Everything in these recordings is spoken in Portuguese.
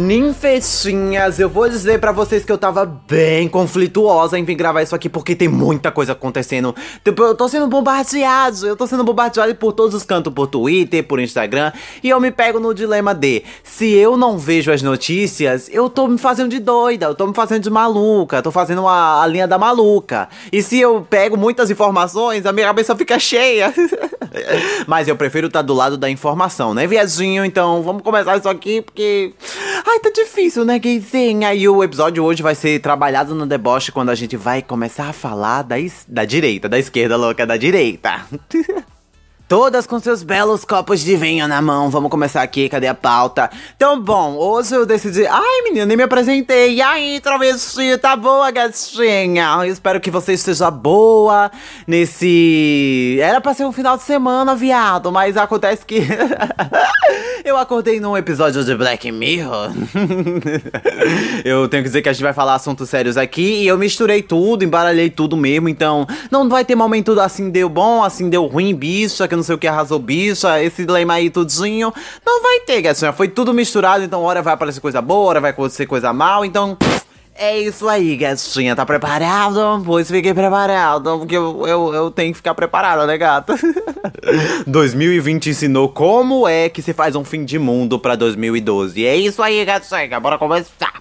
Ninfetinhas, eu vou dizer para vocês que eu tava bem conflituosa em vir gravar isso aqui porque tem muita coisa acontecendo. Tipo, eu tô sendo bombardeado, eu tô sendo bombardeado por todos os cantos, por Twitter, por Instagram, e eu me pego no dilema de se eu não vejo as notícias, eu tô me fazendo de doida, eu tô me fazendo de maluca, tô fazendo a, a linha da maluca. E se eu pego muitas informações, a minha cabeça fica cheia. Mas eu prefiro estar tá do lado da informação, né, viadinho? Então vamos começar isso aqui porque Ai, tá difícil, né, gayzinha? E o episódio hoje vai ser trabalhado no deboche quando a gente vai começar a falar da, da direita, da esquerda louca, da direita. Todas com seus belos copos de vinho na mão. Vamos começar aqui, cadê a pauta? Então, bom, hoje eu decidi. Ai, menina, nem me apresentei. E aí, travesti, tá boa, gatinha? Espero que você esteja boa nesse. Era pra ser um final de semana, viado, mas acontece que. eu acordei num episódio de Black Mirror. eu tenho que dizer que a gente vai falar assuntos sérios aqui e eu misturei tudo, embaralhei tudo mesmo, então não vai ter momento assim deu bom, assim deu ruim, bicha, que não sei o que arrasou bicha, esse lema aí tudinho. Não vai ter, gatinha. Foi tudo misturado, então hora vai aparecer coisa boa, hora vai acontecer coisa mal, então. É isso aí, gatinha. Tá preparado? Pois fiquei preparado, porque eu, eu, eu tenho que ficar preparada, né, gata? 2020 ensinou como é que se faz um fim de mundo pra 2012. É isso aí, gatinha. Bora começar.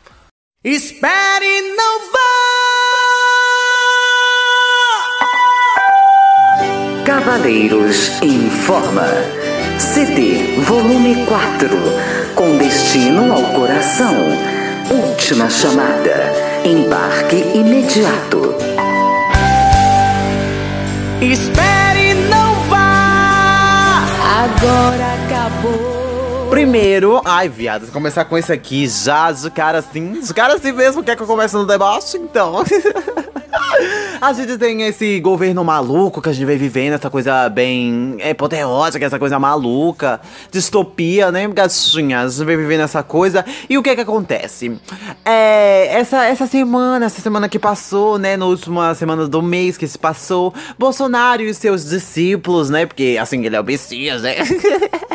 Espere, não vá! Cavaleiros Informa. CD Volume 4. Com destino ao coração. Última chamada. Embarque imediato. Espere, não vá! Agora acabou. Primeiro, ai, viado, começar com esse aqui já, de cara assim. De cara assim mesmo, quer que eu comece no deboche? Então. A gente tem esse governo maluco que a gente vai vivendo, essa coisa bem é, poderosa, essa coisa maluca, distopia, né, gatinha? A gente vai vivendo essa coisa. E o que que acontece? É, essa, essa semana, essa semana que passou, né, na última semana do mês que se passou, Bolsonaro e seus discípulos, né, porque assim, ele é o Messias, né?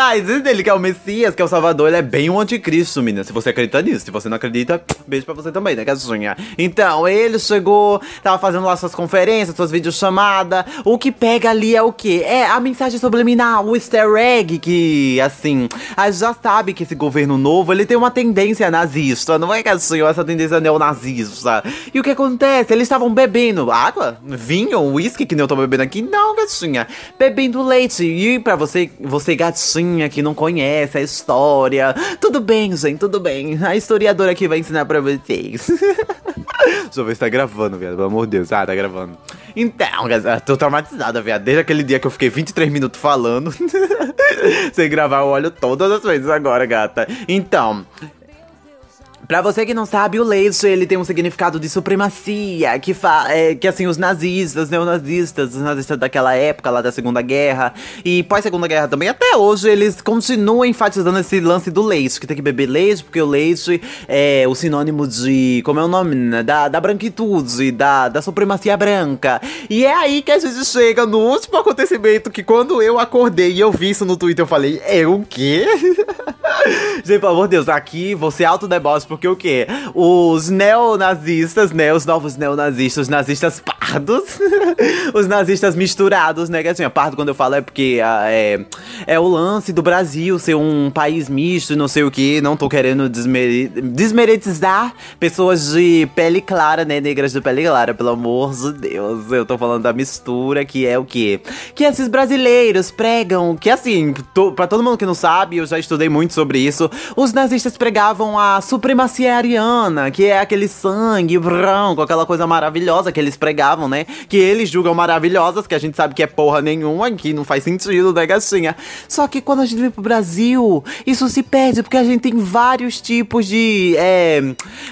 Ah, existe ele que é o Messias, que é o Salvador, ele é bem um anticristo, menina. Se você acredita nisso. Se você não acredita, beijo pra você também, né, gatinha? Então, ele chegou, tava fazendo lá suas conferências, suas videochamadas. O que pega ali é o quê? É a mensagem subliminar, o easter egg, que, assim, a gente já sabe que esse governo novo, ele tem uma tendência nazista, não é, gatinho? Essa tendência neonazista. E o que acontece? Eles estavam bebendo água, vinho, uísque, que nem eu tô bebendo aqui. Não, gatinha. Bebendo leite. E pra você, você gatinha que não conhece a história. Tudo bem, gente, tudo bem. A historiadora aqui vai ensinar pra vocês. Deixa eu ver se tá gravando, viado. Pelo amor de Deus. Ah, tá gravando. Então, tô traumatizada, viado. Desde aquele dia que eu fiquei 23 minutos falando. sem gravar, eu olho todas as vezes agora, gata. Então, Pra você que não sabe, o leite ele tem um significado de supremacia, que, fa é, que assim, os nazistas, neonazistas, os nazistas daquela época lá da Segunda Guerra e pós-Segunda Guerra também, até hoje, eles continuam enfatizando esse lance do leite, que tem que beber leite, porque o leite é o sinônimo de, como é o nome, né? da, da branquitude, da, da supremacia branca. E é aí que a gente chega no último acontecimento, que quando eu acordei e eu vi isso no Twitter, eu falei, é o quê? gente, pelo amor de Deus, aqui você autodeboche, porque o quê? Os neonazistas, né? Os novos neonazistas, os nazistas pardos, os nazistas misturados, né? Que assim, pardo quando eu falo é porque ah, é, é o lance do Brasil ser um país misto, não sei o que. Não tô querendo desmere desmeretizar pessoas de pele clara, né? Negras de pele clara, pelo amor de Deus. Eu tô falando da mistura, que é o quê? Que esses brasileiros pregam, que assim, to, pra todo mundo que não sabe, eu já estudei muito sobre isso, os nazistas pregavam a supremacia supremacia ariana, que é aquele sangue branco, aquela coisa maravilhosa que eles pregavam, né? Que eles julgam maravilhosas, que a gente sabe que é porra nenhuma, que não faz sentido, né, gatinha? Só que quando a gente vem pro Brasil, isso se perde, porque a gente tem vários tipos de. É.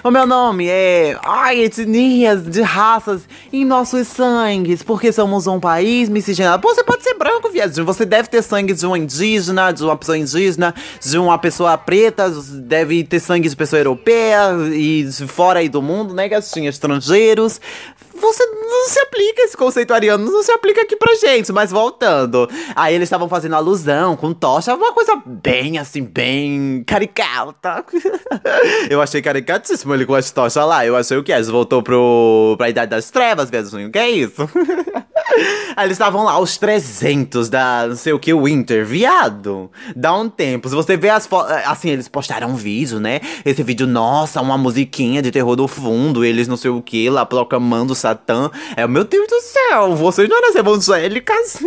O meu nome é. Ai, etnias, de raças em nossos sangues, porque somos um país miscigenado. Pô, você pode ser branco, viadinho. Você deve ter sangue de um indígena, de uma pessoa indígena, de uma pessoa preta, deve ter sangue de pessoa europeia europeia e fora aí do mundo, né, gatinha? Estrangeiros. você não se aplica esse conceito ariano, não se aplica aqui pra gente. Mas voltando, aí eles estavam fazendo alusão com tocha, uma coisa bem assim, bem caricata. eu achei caricatíssimo ele com as tochas lá. Eu achei o que? Eles voltou pro, pra Idade das Trevas, viadinho. Que é isso? Aí eles estavam lá, os 300 da não sei o que, Winter. Viado, dá um tempo. Se você vê as fotos. Assim, eles postaram um vídeo, né? Esse vídeo, nossa, uma musiquinha de terror do fundo. Eles não sei o que, lá proclamando Satã. É, meu Deus do céu, vocês não eram evangélicas?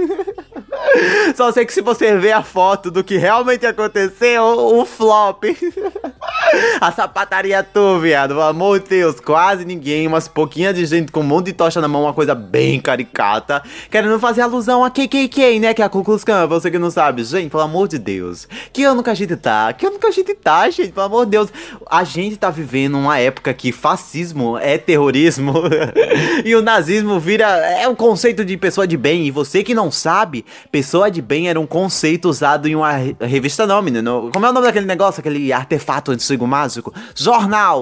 Só sei que se você ver a foto do que realmente aconteceu, o flop. a sapataria tu, viado. Pelo amor de Deus, quase ninguém, umas pouquinhas de gente com um monte de tocha na mão, uma coisa bem caricata. Querendo fazer alusão a KKK, né? Que é a Ku Klux Klan, você que não sabe. Gente, pelo amor de Deus. Que ano que a gente tá? Que ano que a gente tá, gente? Pelo amor de Deus. A gente tá vivendo uma época que fascismo é terrorismo e o nazismo vira. É um conceito de pessoa de bem. E você que não sabe, pessoa de bem era um conceito usado em uma revista não, menino. Como é o nome daquele negócio, aquele artefato antigo mágico? Jornal!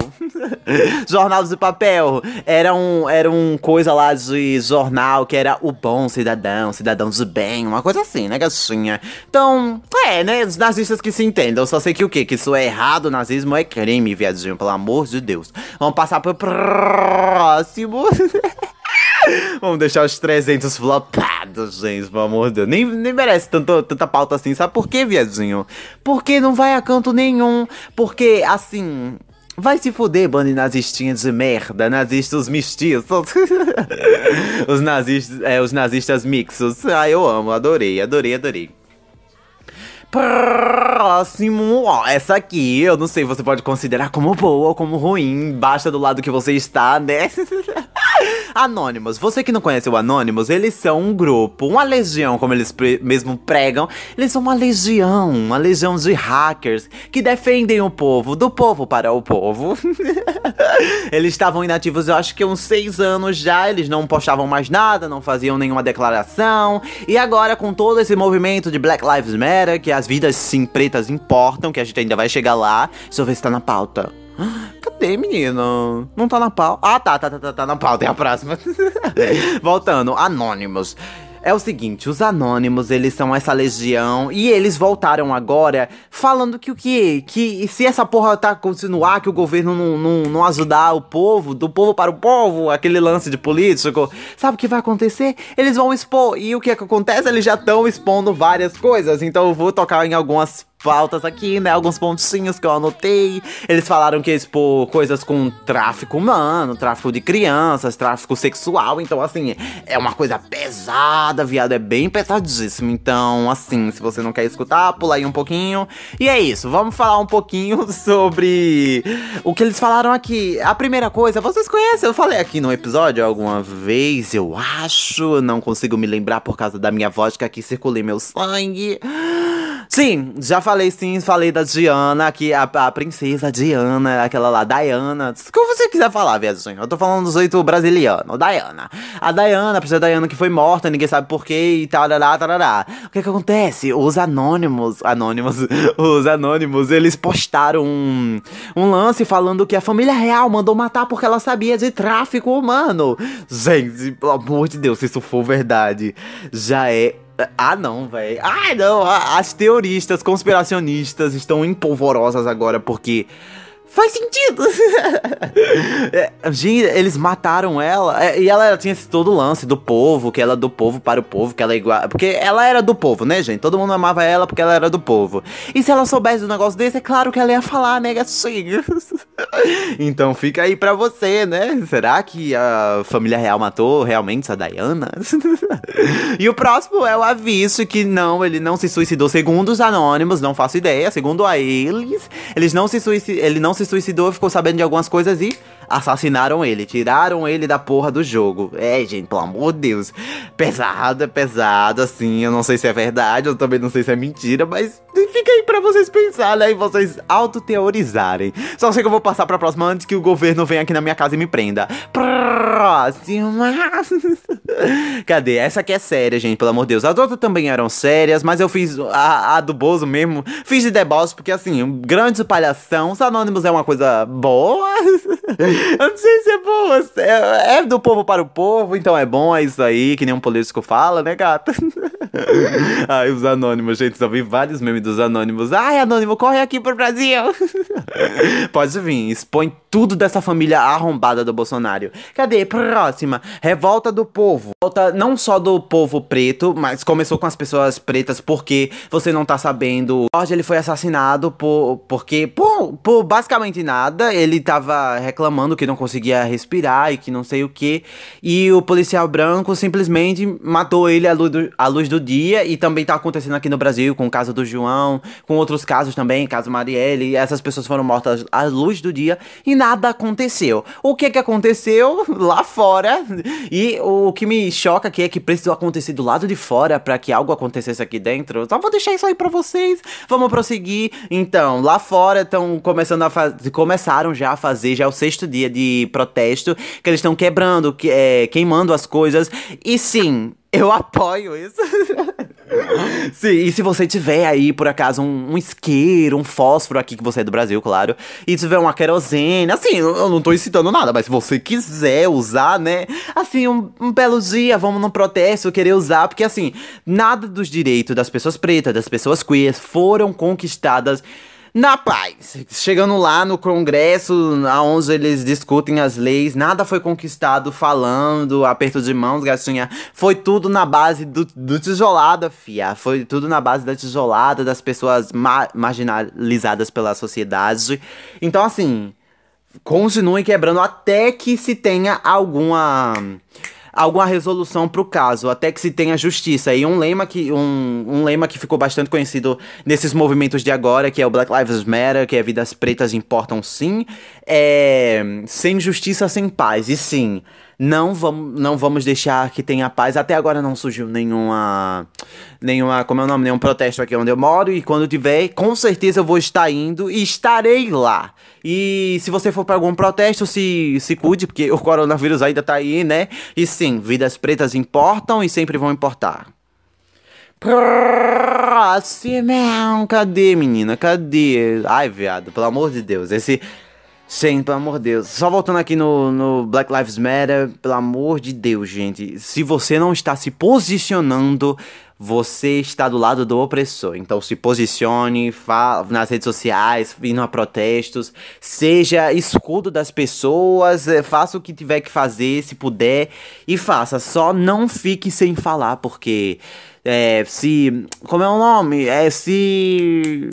jornal de papel. Era um, era um coisa lá de jornal que era o bom cidadão, cidadão de bem, uma coisa assim, né, gatinha? Então, é, né, os nazistas que se entendam. Só sei que o quê? Que isso é errado, nazismo é crime, viadinho, pelo amor de Deus. Vamos passar pro próximo. Vamos deixar os 300 flopados, gente, pelo amor de Deus. Nem, nem merece tanto, tanta pauta assim. Sabe por quê, viadinho? Porque não vai a canto nenhum. Porque, assim, Vai se fuder, bando de nazistinhas de merda, nazistas mestiços. os nazistas, é, os nazistas mixos. Ah, eu amo, adorei, adorei, adorei. Próximo, ó, essa aqui, eu não sei, você pode considerar como boa ou como ruim, basta do lado que você está, né? Anônimos, você que não conhece o Anônimos, eles são um grupo, uma legião, como eles mesmo pregam. Eles são uma legião, uma legião de hackers que defendem o povo, do povo para o povo. eles estavam inativos, eu acho que uns seis anos já, eles não postavam mais nada, não faziam nenhuma declaração. E agora, com todo esse movimento de Black Lives Matter, que as vidas sim pretas importam, que a gente ainda vai chegar lá. Ver se tá na pauta. Cadê, menino? Não tá na pauta. Ah, tá, tá, tá, tá, tá na pauta. É a próxima. Voltando, Anonymous. É o seguinte, os anônimos, eles são essa legião e eles voltaram agora falando que o que? Que se essa porra tá continuar, que o governo não, não, não ajudar o povo, do povo para o povo, aquele lance de político, sabe o que vai acontecer? Eles vão expor. E o que é que acontece? Eles já estão expondo várias coisas, então eu vou tocar em algumas pautas aqui, né? Alguns pontinhos que eu anotei. Eles falaram que expor coisas com tráfico humano, tráfico de crianças, tráfico sexual. Então, assim, é uma coisa pesada, viado. É bem pesadíssimo. Então, assim, se você não quer escutar, pula aí um pouquinho. E é isso. Vamos falar um pouquinho sobre o que eles falaram aqui. A primeira coisa, vocês conhecem? Eu falei aqui no episódio alguma vez, eu acho. Não consigo me lembrar por causa da minha vodka que circulei meu sangue. Sim, já falei sim, falei da Diana, que a, a princesa Diana, aquela lá, Diana. Como você quiser falar, viadinho. Eu tô falando do jeito brasiliano, Diana. A Diana, a princesa Diana que foi morta, ninguém sabe porquê e tarará, tarará. O que que acontece? Os anônimos, anônimos, os anônimos, eles postaram um, um lance falando que a família real mandou matar porque ela sabia de tráfico humano. Gente, pelo amor de Deus, se isso for verdade, já é ah, não, velho. Ah, não. As teoristas conspiracionistas estão empolvorosas agora porque Faz sentido! é, gente, eles mataram ela. É, e ela tinha esse todo lance do povo, que ela é do povo para o povo, que ela é igual. Porque ela era do povo, né, gente? Todo mundo amava ela porque ela era do povo. E se ela soubesse um negócio desse, é claro que ela ia falar, né, gatinho? então fica aí pra você, né? Será que a família real matou realmente a Diana? e o próximo é o aviso que não, ele não se suicidou. Segundo os anônimos, não faço ideia. Segundo a eles, eles não se suicidou. Ele não se suicidou, ficou sabendo de algumas coisas e assassinaram ele, tiraram ele da porra do jogo. É, gente, pelo amor de Deus. Pesado, é pesado, assim. Eu não sei se é verdade, eu também não sei se é mentira, mas fica aí pra vocês pensarem né, e vocês autoteorizarem. Só sei que eu vou passar pra próxima antes que o governo venha aqui na minha casa e me prenda. Próxima. Cadê? Essa aqui é séria, gente, pelo amor de Deus. As outras também eram sérias, mas eu fiz a, a do Bozo mesmo. Fiz de deboche, porque assim, grande palhação. Os anônimos é uma coisa boa. Eu não sei se é bom. É, é, do povo para o povo, então é bom, é isso aí, que nem um político fala, né, gata? Ai, os anônimos, gente, só vi vários memes dos anônimos. Ai, anônimo, corre aqui pro Brasil. Pode vir, expõe tudo dessa família arrombada do Bolsonaro. Cadê? Próxima. Revolta do povo. Revolta não só do povo preto, mas começou com as pessoas pretas porque você não tá sabendo. Hoje ele foi assassinado por porque por, por basicamente nada. Ele tava reclamando que não conseguia respirar e que não sei o que. E o policial branco simplesmente matou ele à luz, do, à luz do dia. E também tá acontecendo aqui no Brasil com o caso do João, com outros casos também, caso Marielle. Essas pessoas foram mortas à luz do dia e nada aconteceu. O que que aconteceu lá fora? E o que me choca aqui é que precisou acontecer do lado de fora para que algo acontecesse aqui dentro. Só vou deixar isso aí para vocês. Vamos prosseguir. Então, lá fora estão começando a fazer, começaram já a fazer já é o sexto dia de protesto que eles estão quebrando, que, é, queimando as coisas. E sim, eu apoio isso. Sim, e se você tiver aí, por acaso, um, um, isqueiro, um fósforo aqui, que você é do Brasil, claro, e tiver uma querosene, assim, eu não tô incitando nada, mas se você quiser usar, né, assim, um, um belo dia, vamos num protesto, querer usar, porque assim, nada dos direitos das pessoas pretas, das pessoas queers, foram conquistadas na paz. Chegando lá no Congresso, onde eles discutem as leis, nada foi conquistado falando, aperto de mãos, gatinha. Foi tudo na base do, do tijolada, fia. Foi tudo na base da tijolada, das pessoas ma marginalizadas pela sociedade. Então, assim, continuem quebrando até que se tenha alguma alguma resolução para o caso, até que se tenha justiça. E um lema que um, um lema que ficou bastante conhecido nesses movimentos de agora, que é o Black Lives Matter, que é vidas pretas importam sim, é sem justiça, sem paz. E sim, não vamos, não vamos deixar que tenha paz. Até agora não surgiu nenhuma. Nenhuma. Como é o nome? Nenhum protesto aqui onde eu moro. E quando tiver, com certeza eu vou estar indo e estarei lá. E se você for para algum protesto, se, se cuide, porque o coronavírus ainda tá aí, né? E sim, vidas pretas importam e sempre vão importar. Próximo! Cadê, menina? Cadê? Ai, viado, pelo amor de Deus. Esse Sim, pelo amor de Deus. Só voltando aqui no, no Black Lives Matter, pelo amor de Deus, gente. Se você não está se posicionando, você está do lado do opressor. Então se posicione, nas redes sociais, indo a protestos, seja escudo das pessoas, eh, faça o que tiver que fazer, se puder, e faça. Só não fique sem falar, porque é, se. Como é o nome? É se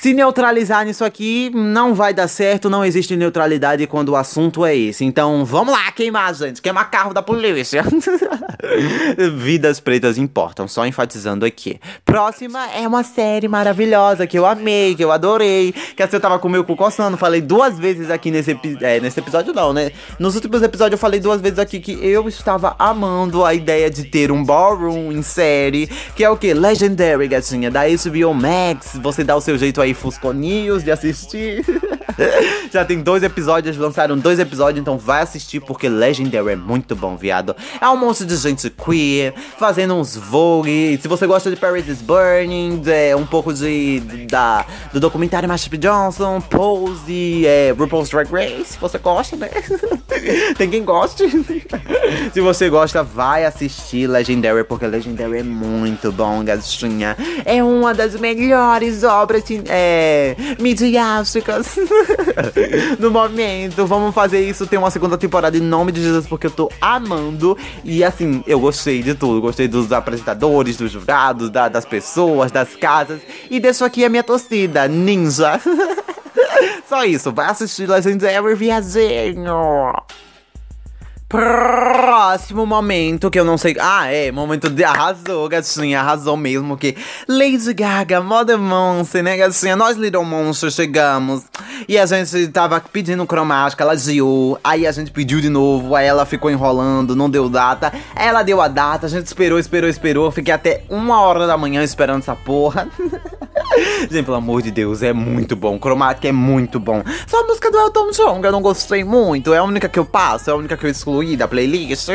se neutralizar nisso aqui, não vai dar certo, não existe neutralidade quando o assunto é esse. Então, vamos lá, queimar, gente. Queimar carro da polícia. Vidas pretas importam, só enfatizando aqui. Próxima é uma série maravilhosa que eu amei, que eu adorei. Que assim, eu tava com o meu cu coçando, falei duas vezes aqui nesse, é, nesse episódio, não, né? Nos últimos episódios eu falei duas vezes aqui que eu estava amando a ideia de ter um ballroom em série, que é o que? Legendary, gatinha, da HBO Max. Você dá o seu jeito aí aí fusconinhos de assistir. Já tem dois episódios, lançaram dois episódios, então vai assistir porque Legendary é muito bom, viado. É um monte de gente queer, fazendo uns vogue. Se você gosta de Paris is Burning, é um pouco de, da, do documentário Master Johnson, Pose, é, RuPaul's Drag Race, você gosta, né? tem quem goste. Se você gosta, vai assistir Legendary, porque Legendary é muito bom, gatinha. É uma das melhores obras é, midiáticas no momento. Vamos fazer isso, ter uma segunda temporada em nome de Jesus, porque eu tô amando. E assim, eu gostei de tudo. Gostei dos apresentadores, dos jurados, da, das pessoas, das casas. E deixo aqui a minha torcida, ninja. Só isso, vai assistir Legendary Viazinho. Próximo momento que eu não sei. Ah, é, momento de arrasou, gatinha, arrasou mesmo. Que Lady Gaga, Mother Monster, né, gatinha? Nós Little Monster chegamos e a gente tava pedindo cromática, ela ziou. Aí a gente pediu de novo, aí ela ficou enrolando, não deu data. Ela deu a data, a gente esperou, esperou, esperou. Fiquei até uma hora da manhã esperando essa porra. Gente, pelo amor de Deus, é muito bom. Cromática é muito bom. Só a música do Elton John, que eu não gostei muito. É a única que eu passo, é a única que eu excluí da playlist.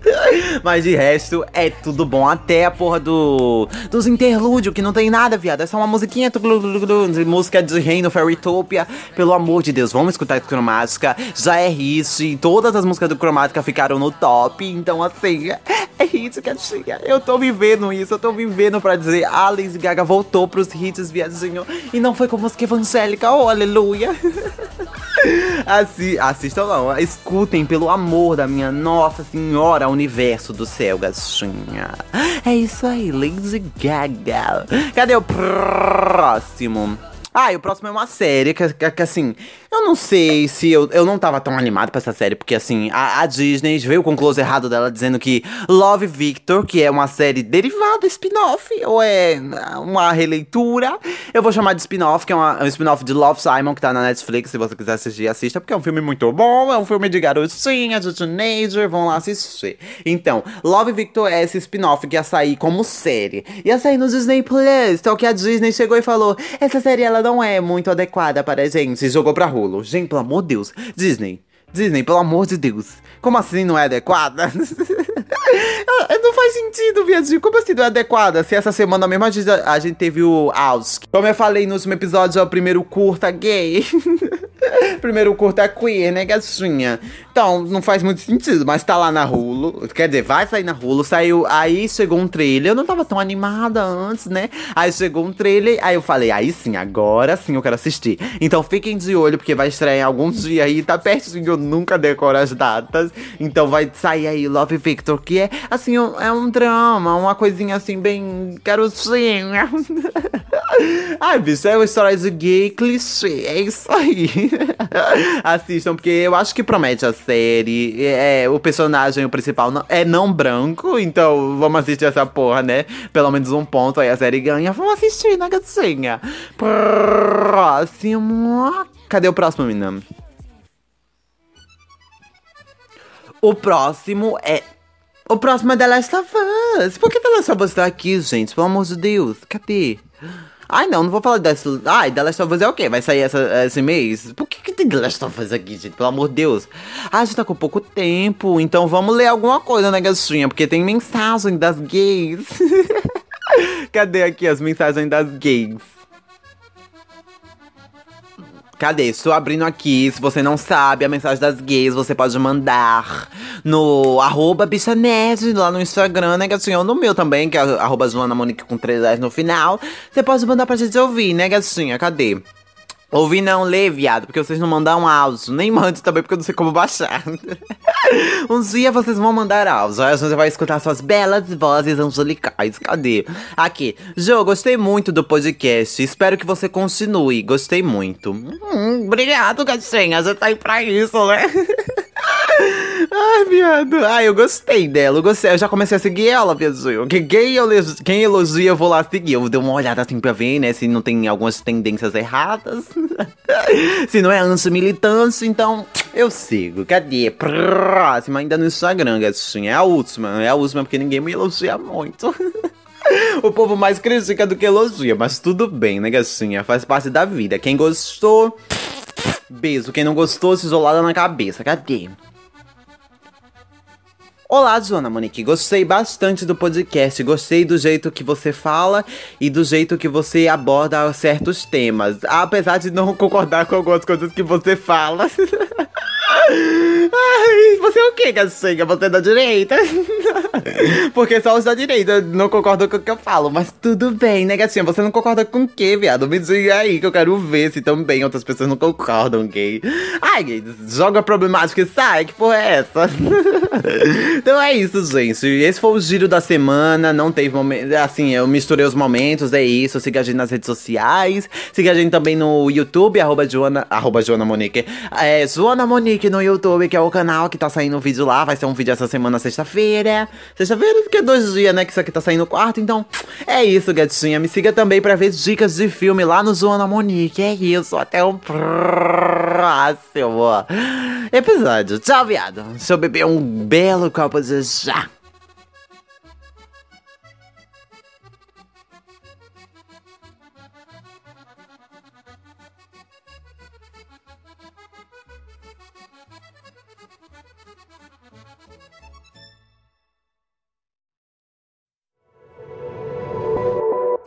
Mas de resto, é tudo bom. Até a porra do dos interlúdios, que não tem nada, viado. É só uma musiquinha, de música de Reino Fairytopia. Pelo amor de Deus, vamos escutar Cromática. Já é hit. Todas as músicas do Cromática ficaram no top. Então, assim, é hit, gatinha. Eu tô vivendo isso, eu tô vivendo pra dizer a Lady Gaga voltou pros hits, viadinho. E não foi com música evangélica, oh, aleluia. Assi assistam não, escutem pelo amor da minha Nossa Senhora, universo do céu, gatinha. É isso aí, Lady Gaga. Cadê o próximo? Ah, e o próximo é uma série que, que, que, assim, eu não sei se eu, eu não tava tão animado pra essa série, porque assim, a, a Disney veio com o close errado dela dizendo que Love Victor, que é uma série derivada, spin-off, ou é uma releitura, eu vou chamar de spin-off, que é uma, um spin-off de Love Simon, que tá na Netflix, se você quiser assistir, assista, porque é um filme muito bom, é um filme de garotinha, de teenager, vão lá assistir. Então, Love Victor é esse spin-off que ia sair como série, ia sair no Disney Plus, então que a Disney chegou e falou, essa série ela não é muito adequada para a gente, jogou pra rolo. Gente, pelo amor de Deus, Disney, Disney, pelo amor de Deus. Como assim não é adequada? não faz sentido, viadinho. Como assim não é adequada? Se essa semana mesmo a gente, a gente teve o House. Como eu falei no último episódio, é o primeiro curta gay. primeiro curta queer, né, gatinha? Então, não faz muito sentido, mas tá lá na Hulu. Quer dizer, vai sair na Hulu. Saiu, aí chegou um trailer. Eu não tava tão animada antes, né? Aí chegou um trailer, aí eu falei, aí sim, agora sim eu quero assistir. Então fiquem de olho, porque vai estrear em alguns dias aí, tá pertinho, eu nunca decoro as datas. Então vai sair aí Love Victor, que é, assim, é um drama, uma coisinha assim, bem garotinha. Ai, bicho, é uma história de gay clichê, é isso aí. Assistam, porque eu acho que promete a série. É, o personagem o principal não, é não branco, então vamos assistir essa porra, né? Pelo menos um ponto aí a série ganha. Vamos assistir, né, gatinha? Próximo. Cadê o próximo, menina? O próximo é. O próximo é The Last of Us. Por que The Last of Us tá aqui, gente? Pelo amor de Deus. Cadê? Ai, não, não vou falar dessa. Ai, The Last of Us é o quê? Vai sair essa, esse mês? Por que, que tem The Last of Us aqui, gente? Pelo amor de Deus. Ah, a gente tá com pouco tempo, então vamos ler alguma coisa, né, gatinha? Porque tem mensagem das gays. Cadê aqui as mensagens das gays? Cadê? Estou abrindo aqui. Se você não sabe a mensagem das gays, você pode mandar no arroba bichanerd lá no Instagram, né, gatinho? Ou no meu também, que é arroba Joana Monique com 3 no final. Você pode mandar pra gente ouvir, né, gatinha? Cadê? Ouvir não, ler, viado, porque vocês não mandam áudio. Nem mande também, porque eu não sei como baixar. um dia vocês vão mandar áudio. Aí a gente vai escutar suas belas vozes angelicais. Cadê? Aqui. Jo, gostei muito do podcast. Espero que você continue. Gostei muito. Hum, obrigado, gatinha. Você tá aí pra isso, né? Ai, viado. Ai, eu gostei dela. Eu gostei. Eu já comecei a seguir ela, viadinho. Quem, quem elogia, eu vou lá seguir. Eu dei uma olhada assim pra ver, né? Se não tem algumas tendências erradas. se não é anti-militante, então eu sigo. Cadê? Próxima, ainda no Instagram, gatinha. É a última. É a última porque ninguém me elogia muito. O povo mais critica do que elogia, mas tudo bem, né, gatinha? Faz parte da vida. Quem gostou, beijo. Quem não gostou, se isolada na cabeça. Cadê? Olá, Joana Monique. Gostei bastante do podcast. Gostei do jeito que você fala e do jeito que você aborda certos temas. Apesar de não concordar com algumas coisas que você fala. Ai, você é o que, Gacinha? Você é da direita? Porque só os da direita não concordam com o que eu falo. Mas tudo bem, né, gatinha? Você não concorda com o que, viado? Me diga aí que eu quero ver se também outras pessoas não concordam, gay. Ai, gay, joga problemática e sai. Que porra é essa? então é isso, gente. Esse foi o giro da semana. Não teve momento. Assim, eu misturei os momentos. É isso. Siga a gente nas redes sociais. Siga a gente também no YouTube, arroba Joana. Arroba Joana Monique. É, Joana Monique no YouTube, que é o canal que tá saindo um vídeo lá. Vai ser um vídeo essa semana, sexta-feira. Sexta-feira, porque é dois dias, né? Que isso aqui tá saindo quarto. Então, é isso, gatinha. Me siga também pra ver dicas de filme lá no Joana Monique. É isso. Até o próximo episódio. Tchau, viado. Deixa eu beber um belo copo de chá.